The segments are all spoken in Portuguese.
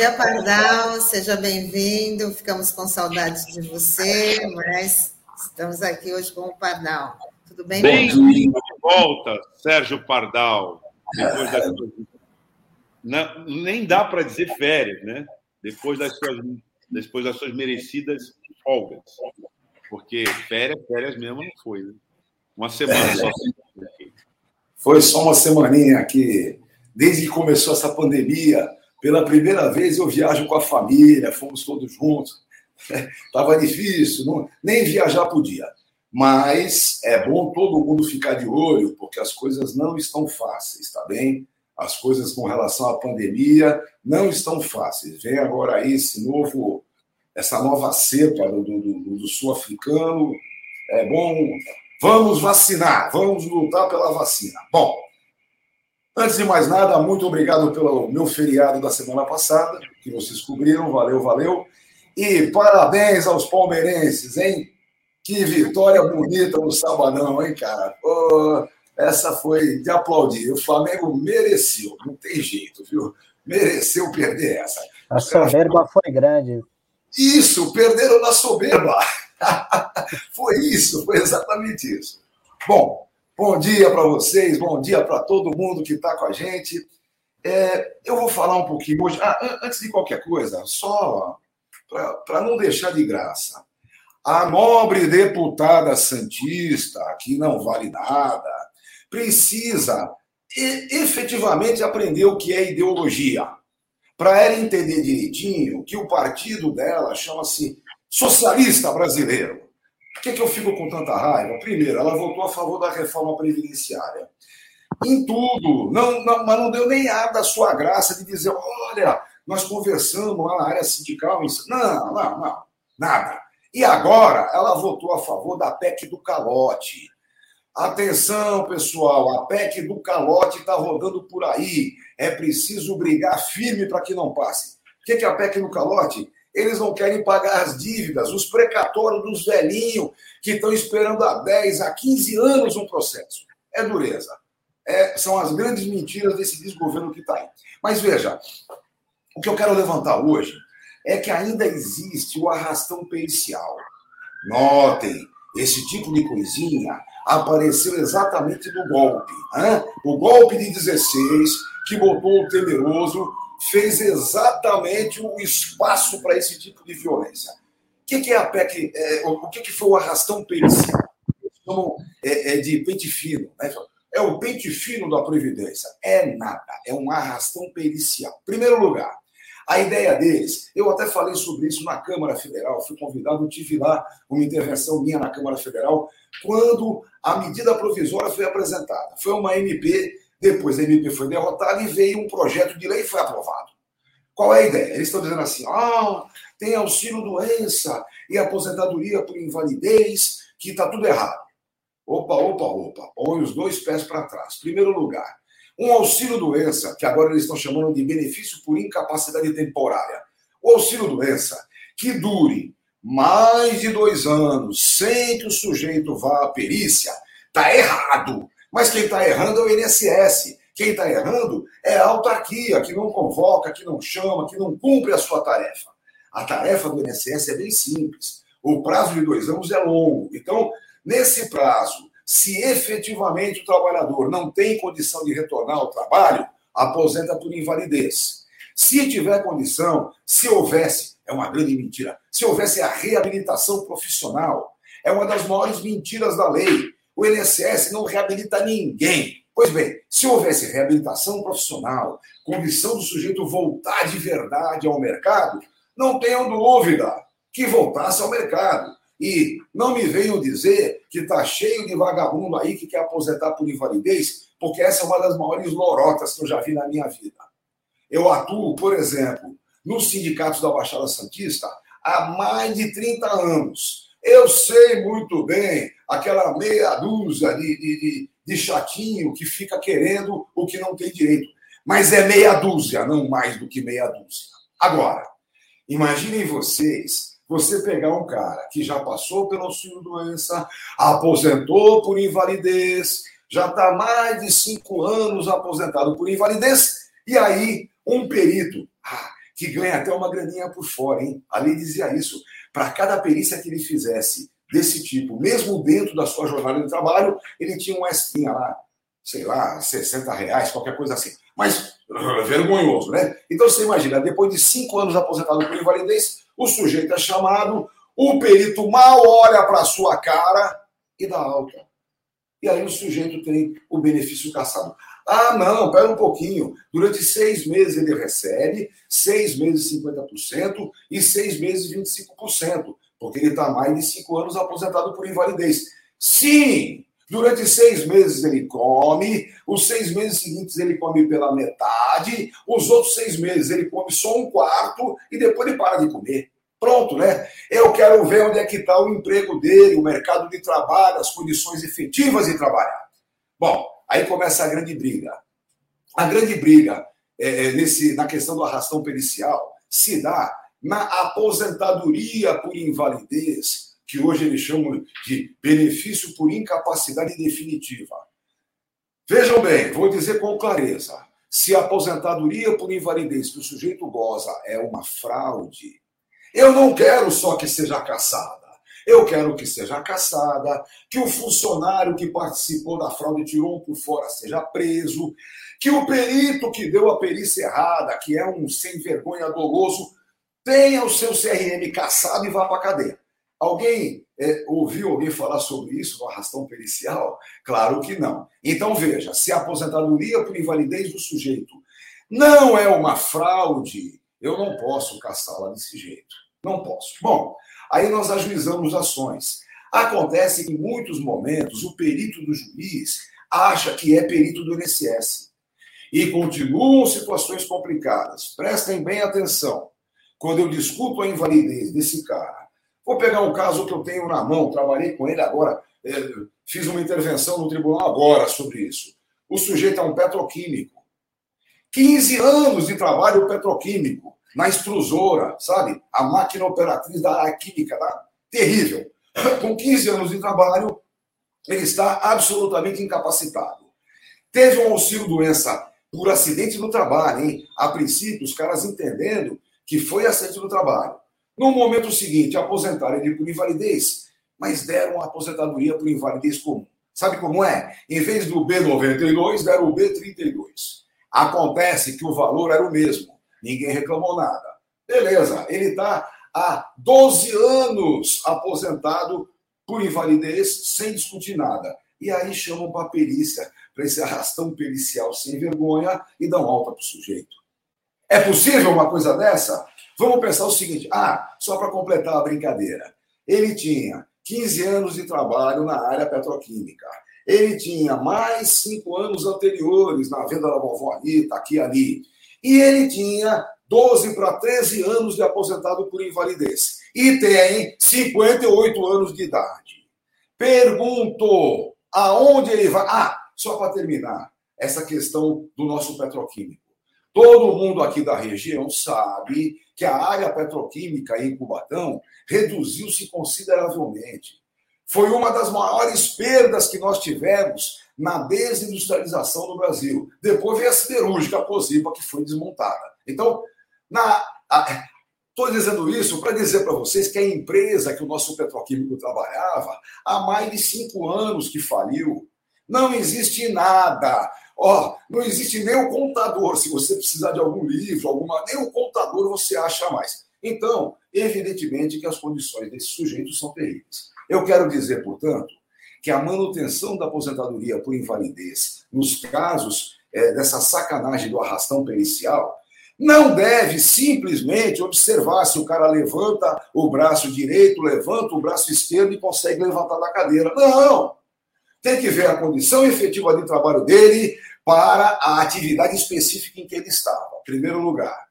Bom dia, Pardal, seja bem-vindo. Ficamos com saudades de você, mas estamos aqui hoje com o Pardal. Tudo bem? Bem-vindo de volta, Sérgio Pardal. Depois das. Não, nem dá para dizer férias, né? Depois das suas, depois das suas merecidas folgas. Porque férias, férias mesmo não foi, né? Uma semana só. Foi só uma semaninha aqui. Desde que começou essa pandemia, pela primeira vez eu viajo com a família, fomos todos juntos. Estava difícil, não, nem viajar podia. Mas é bom todo mundo ficar de olho, porque as coisas não estão fáceis, tá bem? As coisas com relação à pandemia não estão fáceis. Vem agora aí esse novo, essa nova cepa do, do, do sul-africano. É bom Vamos vacinar, vamos lutar pela vacina. Bom, antes de mais nada, muito obrigado pelo meu feriado da semana passada, que vocês cobriram, valeu, valeu. E parabéns aos palmeirenses, hein? Que vitória bonita no sabadão, hein, cara? Oh, essa foi de aplaudir. O Flamengo mereceu, não tem jeito, viu? Mereceu perder essa. A soberba foi grande. Isso, perderam na soberba. foi isso, foi exatamente isso. Bom, bom dia para vocês, bom dia para todo mundo que está com a gente. É, eu vou falar um pouquinho hoje. Ah, antes de qualquer coisa, só para não deixar de graça. A nobre deputada Santista, que não vale nada, precisa efetivamente aprender o que é ideologia. Para ela entender direitinho que o partido dela chama-se socialista brasileiro. Por que, que eu fico com tanta raiva? Primeiro, ela votou a favor da reforma previdenciária. Em tudo, não, não, mas não deu nem a da sua graça de dizer: olha, nós conversamos lá na área sindical. Não, não, não, nada. E agora ela votou a favor da PEC do calote. Atenção, pessoal, a PEC do calote está rodando por aí. É preciso brigar firme para que não passe. O que é a PEC do calote? Eles não querem pagar as dívidas, os precatórios dos velhinhos que estão esperando há 10, há 15 anos um processo. É dureza. É, são as grandes mentiras desse desgoverno que está aí. Mas veja, o que eu quero levantar hoje é que ainda existe o arrastão pericial. Notem, esse tipo de coisinha apareceu exatamente no golpe. Hein? O golpe de 16, que botou o temeroso fez exatamente o espaço para esse tipo de violência. O que, que é a PEC? É, o que, que foi o arrastão pericial? É, é de pente fino. Né? É o pente fino da Previdência. É nada, é um arrastão pericial. Primeiro lugar, a ideia deles, eu até falei sobre isso na Câmara Federal, fui convidado, tive lá uma intervenção minha na Câmara Federal, quando a medida provisória foi apresentada. Foi uma MP depois a MP foi derrotada e veio um projeto de lei e foi aprovado. Qual é a ideia? Eles estão dizendo assim: ah, tem auxílio doença e aposentadoria por invalidez, que está tudo errado. Opa, opa, opa. Põe os dois pés para trás. Primeiro lugar, um auxílio doença, que agora eles estão chamando de benefício por incapacidade temporária. O auxílio doença que dure mais de dois anos sem que o sujeito vá à perícia, está errado. Mas quem está errando é o INSS. Quem está errando é a autarquia, que não convoca, que não chama, que não cumpre a sua tarefa. A tarefa do INSS é bem simples. O prazo de dois anos é longo. Então, nesse prazo, se efetivamente o trabalhador não tem condição de retornar ao trabalho, aposenta por invalidez. Se tiver condição, se houvesse, é uma grande mentira, se houvesse a reabilitação profissional, é uma das maiores mentiras da lei. O INSS não reabilita ninguém. Pois bem, se houvesse reabilitação profissional, condição do sujeito voltar de verdade ao mercado, não tenham dúvida que voltasse ao mercado. E não me venham dizer que está cheio de vagabundo aí que quer aposentar por invalidez, porque essa é uma das maiores lorotas que eu já vi na minha vida. Eu atuo, por exemplo, nos sindicatos da Baixada Santista há mais de 30 anos. Eu sei muito bem aquela meia dúzia de, de, de, de chatinho que fica querendo o que não tem direito. Mas é meia dúzia, não mais do que meia dúzia. Agora, imaginem vocês você pegar um cara que já passou pelo auxílio doença, aposentou por invalidez, já está mais de cinco anos aposentado por invalidez, e aí um perito, ah, que ganha até uma graninha por fora, hein? A lei dizia isso. Para cada perícia que ele fizesse desse tipo, mesmo dentro da sua jornada de trabalho, ele tinha um extrinha lá, sei lá, 60 reais, qualquer coisa assim. Mas vergonhoso, né? Então você imagina, depois de cinco anos aposentado por invalidez, o sujeito é chamado, o perito mal olha para a sua cara e dá alta. E aí o sujeito tem o benefício caçado. Ah, não, pera um pouquinho. Durante seis meses ele recebe, seis meses 50% e seis meses 25%, porque ele está mais de cinco anos aposentado por invalidez. Sim, durante seis meses ele come, os seis meses seguintes ele come pela metade, os outros seis meses ele come só um quarto e depois ele para de comer. Pronto, né? Eu quero ver onde é que está o emprego dele, o mercado de trabalho, as condições efetivas de trabalhar. Bom, aí começa a grande briga. A grande briga é, é, nesse, na questão do arrastão pericial se dá na aposentadoria por invalidez, que hoje eles chamam de benefício por incapacidade definitiva. Vejam bem, vou dizer com clareza: se a aposentadoria por invalidez que o sujeito goza é uma fraude, eu não quero só que seja caçada. Eu quero que seja caçada, que o funcionário que participou da fraude tirou por fora seja preso, que o perito que deu a perícia errada, que é um sem vergonha doloso, tenha o seu CRM caçado e vá para a cadeia. Alguém é, ouviu alguém falar sobre isso no arrastão pericial? Claro que não. Então veja, se a aposentadoria por invalidez do sujeito não é uma fraude, eu não posso caçá-la desse jeito. Não posso. Bom, aí nós ajuizamos ações. Acontece que em muitos momentos o perito do juiz acha que é perito do INSS. E continuam situações complicadas. Prestem bem atenção. Quando eu discuto a invalidez desse cara, vou pegar um caso que eu tenho na mão, trabalhei com ele agora, é, fiz uma intervenção no tribunal agora sobre isso. O sujeito é um petroquímico. 15 anos de trabalho petroquímico na extrusora, sabe? A máquina operatriz da química lá, terrível. Com 15 anos de trabalho, ele está absolutamente incapacitado. Teve um auxílio doença por acidente no trabalho, hein? A princípio, os caras entendendo que foi acidente no trabalho. No momento seguinte, aposentaram ele por invalidez, mas deram uma aposentadoria por invalidez comum. Sabe como é? Em vez do B92, deram o B32. Acontece que o valor era o mesmo ninguém reclamou nada. Beleza, ele está há 12 anos aposentado por invalidez, sem discutir nada. E aí chamam para perícia, para esse arrastão pericial sem vergonha e dão alta para o sujeito. É possível uma coisa dessa? Vamos pensar o seguinte: ah, só para completar a brincadeira. Ele tinha 15 anos de trabalho na área petroquímica. Ele tinha mais cinco anos anteriores na venda da vovó Anitta, aqui e ali. E ele tinha 12 para 13 anos de aposentado por invalidez. E tem 58 anos de idade. Pergunto, aonde ele vai? Ah, só para terminar, essa questão do nosso petroquímico. Todo mundo aqui da região sabe que a área petroquímica em Cubatão reduziu-se consideravelmente. Foi uma das maiores perdas que nós tivemos na desindustrialização do Brasil. Depois veio a siderúrgica, a Posipa, que foi desmontada. Então, estou dizendo isso para dizer para vocês que a empresa que o nosso petroquímico trabalhava há mais de cinco anos que faliu. Não existe nada. Ó, não existe nem o contador. Se você precisar de algum livro, alguma, nem o contador você acha mais. Então, evidentemente que as condições desses sujeitos são terríveis. Eu quero dizer, portanto, que a manutenção da aposentadoria por invalidez, nos casos é, dessa sacanagem do arrastão pericial, não deve simplesmente observar se o cara levanta o braço direito, levanta o braço esquerdo e consegue levantar da cadeira. Não! Tem que ver a condição efetiva de trabalho dele para a atividade específica em que ele estava, em primeiro lugar.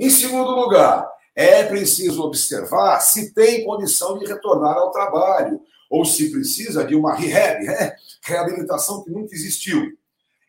Em segundo lugar, é preciso observar se tem condição de retornar ao trabalho, ou se precisa de uma rehab, né? reabilitação que nunca existiu.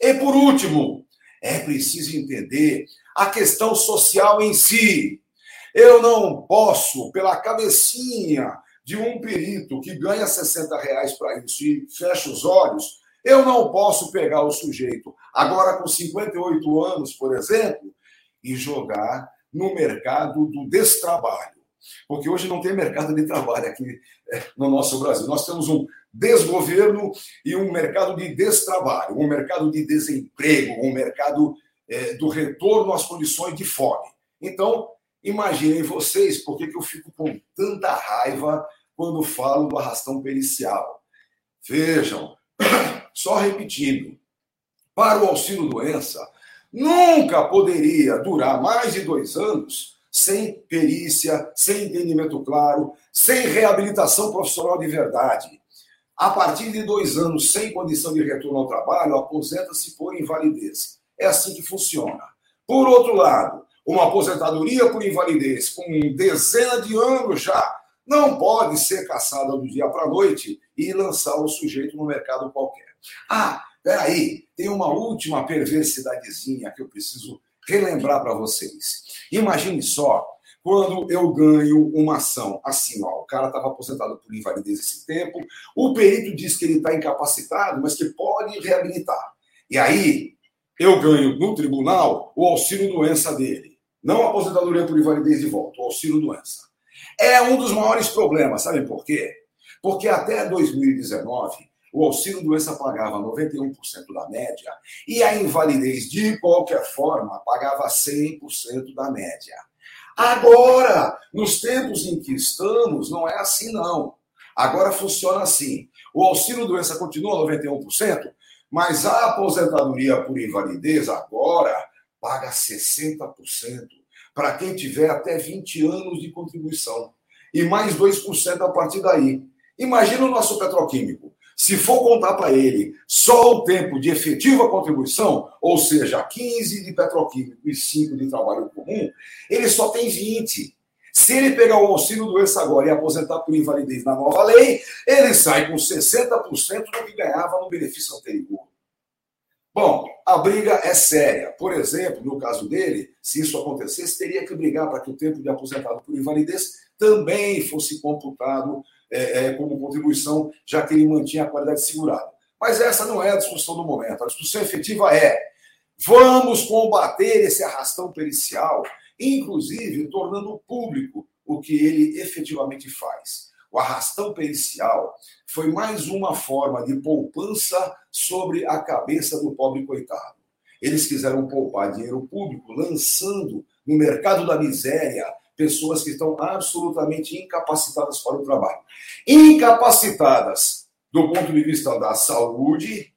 E por último, é preciso entender a questão social em si. Eu não posso, pela cabecinha de um perito que ganha 60 reais para isso e fecha os olhos, eu não posso pegar o sujeito, agora com 58 anos, por exemplo, e jogar no mercado do destrabalho. Porque hoje não tem mercado de trabalho aqui é, no nosso Brasil. Nós temos um desgoverno e um mercado de destrabalho, um mercado de desemprego, um mercado é, do retorno às condições de fome. Então, imaginem vocês por que eu fico com tanta raiva quando falo do arrastão pericial. Vejam, só repetindo, para o auxílio doença, nunca poderia durar mais de dois anos sem perícia, sem entendimento claro, sem reabilitação profissional de verdade. A partir de dois anos sem condição de retorno ao trabalho, aposenta-se por invalidez. É assim que funciona. Por outro lado, uma aposentadoria por invalidez com dezena de anos já não pode ser caçada do dia para a noite e lançar o sujeito no mercado qualquer. Ah, peraí, tem uma última perversidadezinha que eu preciso relembrar para vocês. Imagine só quando eu ganho uma ação assim, ó, o cara estava aposentado por invalidez esse tempo, o perito diz que ele está incapacitado, mas que pode reabilitar. E aí eu ganho no tribunal o auxílio doença dele. Não a aposentadoria por invalidez de volta, o auxílio doença. É um dos maiores problemas, sabe por quê? Porque até 2019 o auxílio doença pagava 91% da média e a invalidez, de qualquer forma, pagava 100% da média. Agora, nos tempos em que estamos, não é assim, não. Agora funciona assim: o auxílio doença continua 91%, mas a aposentadoria por invalidez agora paga 60% para quem tiver até 20 anos de contribuição. E mais 2% a partir daí. Imagina o nosso petroquímico. Se for contar para ele só o tempo de efetiva contribuição, ou seja, 15 de petroquímico e 5 de trabalho comum, ele só tem 20. Se ele pegar o auxílio doença agora e aposentar por invalidez na nova lei, ele sai com 60% do que ganhava no benefício anterior. Bom, a briga é séria. Por exemplo, no caso dele, se isso acontecesse, teria que brigar para que o tempo de aposentado por invalidez também fosse computado é, é, como contribuição, já que ele mantinha a qualidade segurada. Mas essa não é a discussão do momento. A discussão efetiva é: vamos combater esse arrastão pericial, inclusive tornando público o que ele efetivamente faz. O arrastão pericial foi mais uma forma de poupança sobre a cabeça do pobre coitado. Eles quiseram poupar dinheiro público lançando no mercado da miséria pessoas que estão absolutamente incapacitadas para o trabalho. Incapacitadas do ponto de vista da saúde,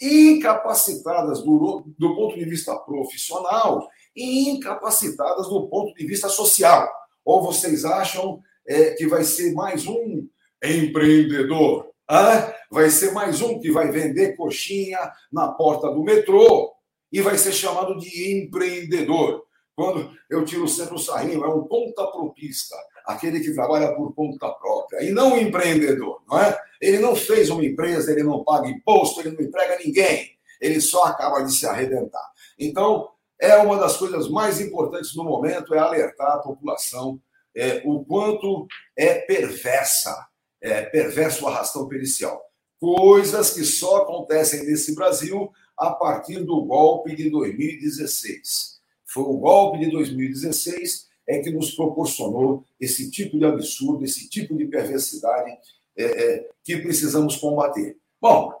incapacitadas do, do ponto de vista profissional e incapacitadas do ponto de vista social. Ou vocês acham é, que vai ser mais um empreendedor? Ah, vai ser mais um que vai vender coxinha na porta do metrô e vai ser chamado de empreendedor. Quando eu tiro sempre o sarrinho, é um ponta propista, aquele que trabalha por conta própria, e não o empreendedor, não é? Ele não fez uma empresa, ele não paga imposto, ele não emprega ninguém, ele só acaba de se arrebentar. Então, é uma das coisas mais importantes no momento, é alertar a população é, o quanto é perversa, é perverso o arrastão pericial. Coisas que só acontecem nesse Brasil a partir do golpe de 2016 foi o golpe de 2016 é que nos proporcionou esse tipo de absurdo, esse tipo de perversidade é, é, que precisamos combater. Bom,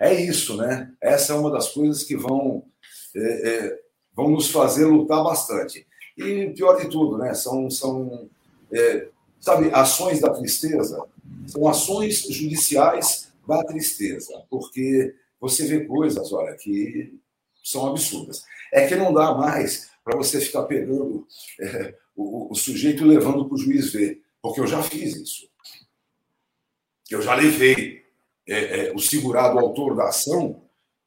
é isso, né? Essa é uma das coisas que vão, é, é vão nos fazer lutar bastante. E pior de tudo, né? São, são é, sabe, ações da tristeza, são ações judiciais da tristeza, porque você vê coisas, olha, que são absurdas. É que não dá mais para você ficar pegando é, o, o, sujeito e levando para o juiz ver, porque eu já fiz isso. Eu já levei é, é, o segurado autor da ação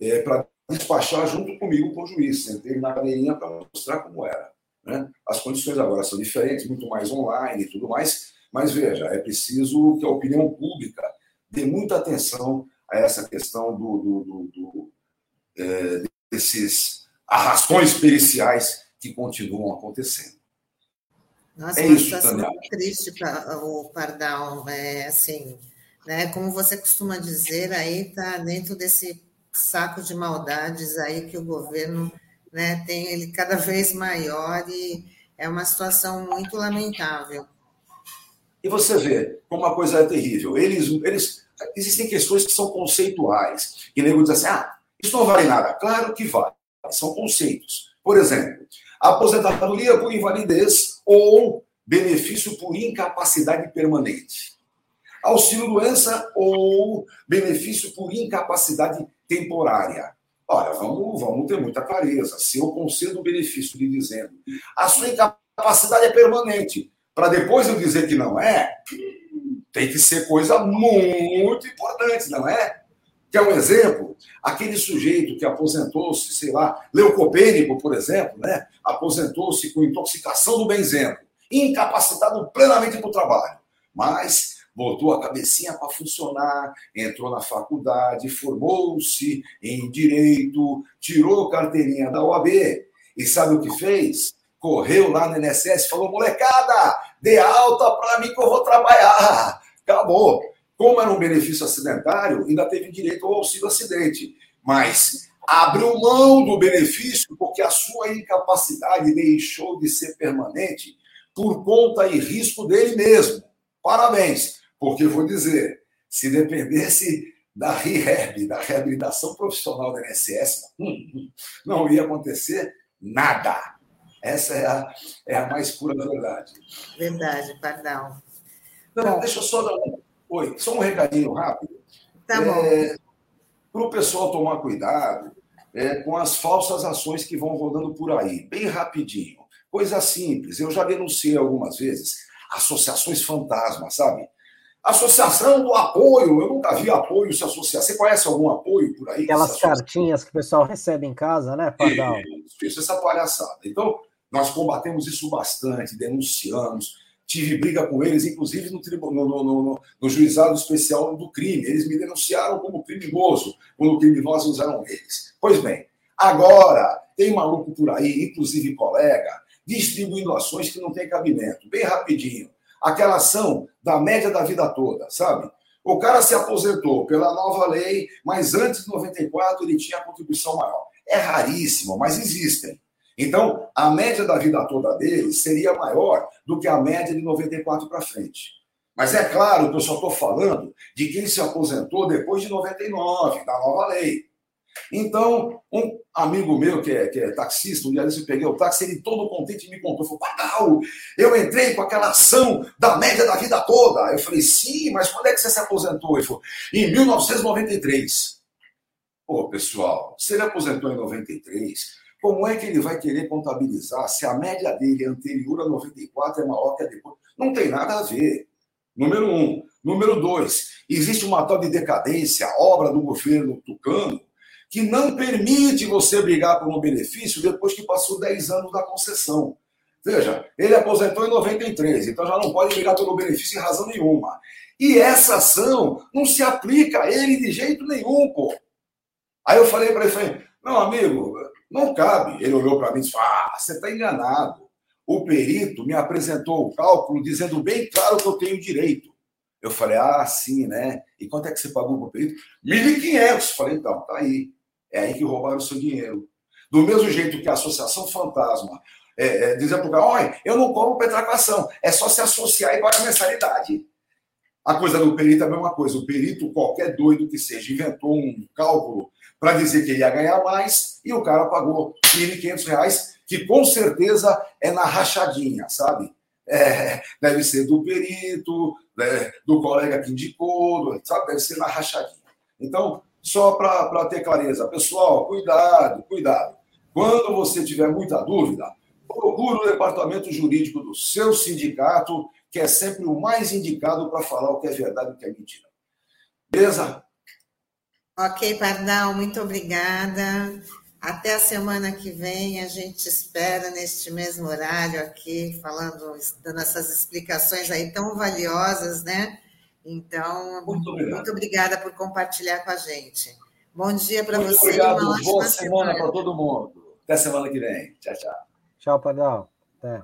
é, para despachar junto comigo com o juiz. Sentei na cadeirinha para mostrar como era. Né? As condições agora são diferentes, muito mais online e tudo mais, mas veja, é preciso que a opinião pública dê muita atenção a essa questão do, do, do, do é, desses arrastões periciais que continuam acontecendo. Nossa, é uma isso, situação muito triste para o Pardal, é assim, né? Como você costuma dizer, aí está dentro desse saco de maldades aí que o governo né, tem ele cada vez maior e é uma situação muito lamentável. E você vê como a coisa é terrível. Eles, eles, existem questões que são conceituais. E nego diz assim: ah, isso não vale nada. Claro que vale. São conceitos. Por exemplo, aposentadoria por invalidez ou benefício por incapacidade permanente. Auxílio-doença ou benefício por incapacidade temporária. Olha, vamos, vamos ter muita clareza. Se eu concedo o benefício lhe dizendo a sua incapacidade é permanente, para depois eu dizer que não é, tem que ser coisa muito importante, não é? Quer um exemplo? Aquele sujeito que aposentou-se, sei lá, leucopênico, por exemplo, né? aposentou-se com intoxicação do benzeno, incapacitado plenamente para o trabalho, mas botou a cabecinha para funcionar, entrou na faculdade, formou-se em direito, tirou carteirinha da OAB e sabe o que fez? Correu lá no INSS falou: molecada, dê alta para mim que eu vou trabalhar. Acabou. Como era um benefício acidentário, ainda teve direito ao auxílio acidente. Mas abriu mão do benefício porque a sua incapacidade deixou de ser permanente por conta e risco dele mesmo. Parabéns. Porque vou dizer, se dependesse da REHAB, da reabilitação profissional da INSS, não ia acontecer nada. Essa é a, é a mais pura verdade. Verdade, perdão. Não, deixa eu só dar um. Oi, só um recadinho rápido. Tá bom. É, Para o pessoal tomar cuidado é, com as falsas ações que vão rodando por aí, bem rapidinho. Coisa simples. Eu já denunciei algumas vezes associações fantasmas, sabe? Associação do apoio, eu nunca vi apoio se associar. Você conhece algum apoio por aí? Aquelas cartinhas que o pessoal recebe em casa, né, Pardal? Isso, isso, essa palhaçada. Então, nós combatemos isso bastante, denunciamos. Tive briga com eles, inclusive no, no, no, no, juizado especial do crime. Eles me denunciaram como criminoso, quando criminosos eram eles. Pois bem, agora tem maluco por aí, inclusive colega, distribuindo ações que não tem cabimento. Bem rapidinho aquela ação da média da vida toda, sabe? O cara se aposentou pela nova lei, mas antes de 94 ele tinha contribuição maior. É raríssimo, mas existem. Então, a média da vida toda dele seria maior do que a média de 94 para frente. Mas é claro que eu só estou falando de quem se aposentou depois de 99, da nova lei. Então, um amigo meu que é, que é taxista, um dia eu peguei o táxi, ele todo contente me contou, falou, Pagal, eu entrei com aquela ação da média da vida toda. Eu falei, sim, mas quando é que você se aposentou? Ele falou, em 1993. Pô, pessoal, se ele aposentou em 93, como é que ele vai querer contabilizar se a média dele anterior a 94 é maior que a depois? Não tem nada a ver. Número um. Número dois, existe uma tal de decadência, obra do governo tucano, que não permite você brigar por um benefício depois que passou 10 anos da concessão. Veja, ele aposentou em 93, então já não pode brigar pelo benefício em razão nenhuma. E essa ação não se aplica a ele de jeito nenhum, pô. Aí eu falei para ele, falei, não, amigo, não cabe. Ele olhou para mim e disse, ah, você está enganado. O perito me apresentou o cálculo dizendo bem claro que eu tenho direito. Eu falei, ah, sim, né? E quanto é que você pagou para o perito? 1.500. Falei, então, tá aí. É aí que roubaram o seu dinheiro. Do mesmo jeito que a Associação Fantasma é, é, dizia para o cara, olha, eu não compro petraquação, é só se associar e pagar mensalidade. A coisa do perito é a mesma coisa. O perito, qualquer doido que seja, inventou um cálculo para dizer que ele ia ganhar mais e o cara pagou R$ 1.500, que com certeza é na rachadinha, sabe? É, deve ser do perito, né, do colega que indicou, sabe? Deve ser na rachadinha. Então, só para ter clareza, pessoal, cuidado, cuidado. Quando você tiver muita dúvida, procure o departamento jurídico do seu sindicato, que é sempre o mais indicado para falar o que é verdade e o que é mentira. Beleza? Ok, Pardal, muito obrigada. Até a semana que vem, a gente espera neste mesmo horário aqui, falando, dando essas explicações aí tão valiosas, né? Então, muito, muito obrigada por compartilhar com a gente. Bom dia para você. Obrigado. Boa semana, semana para todo mundo. Até semana que vem. Tchau, tchau. Tchau, Padal. Até.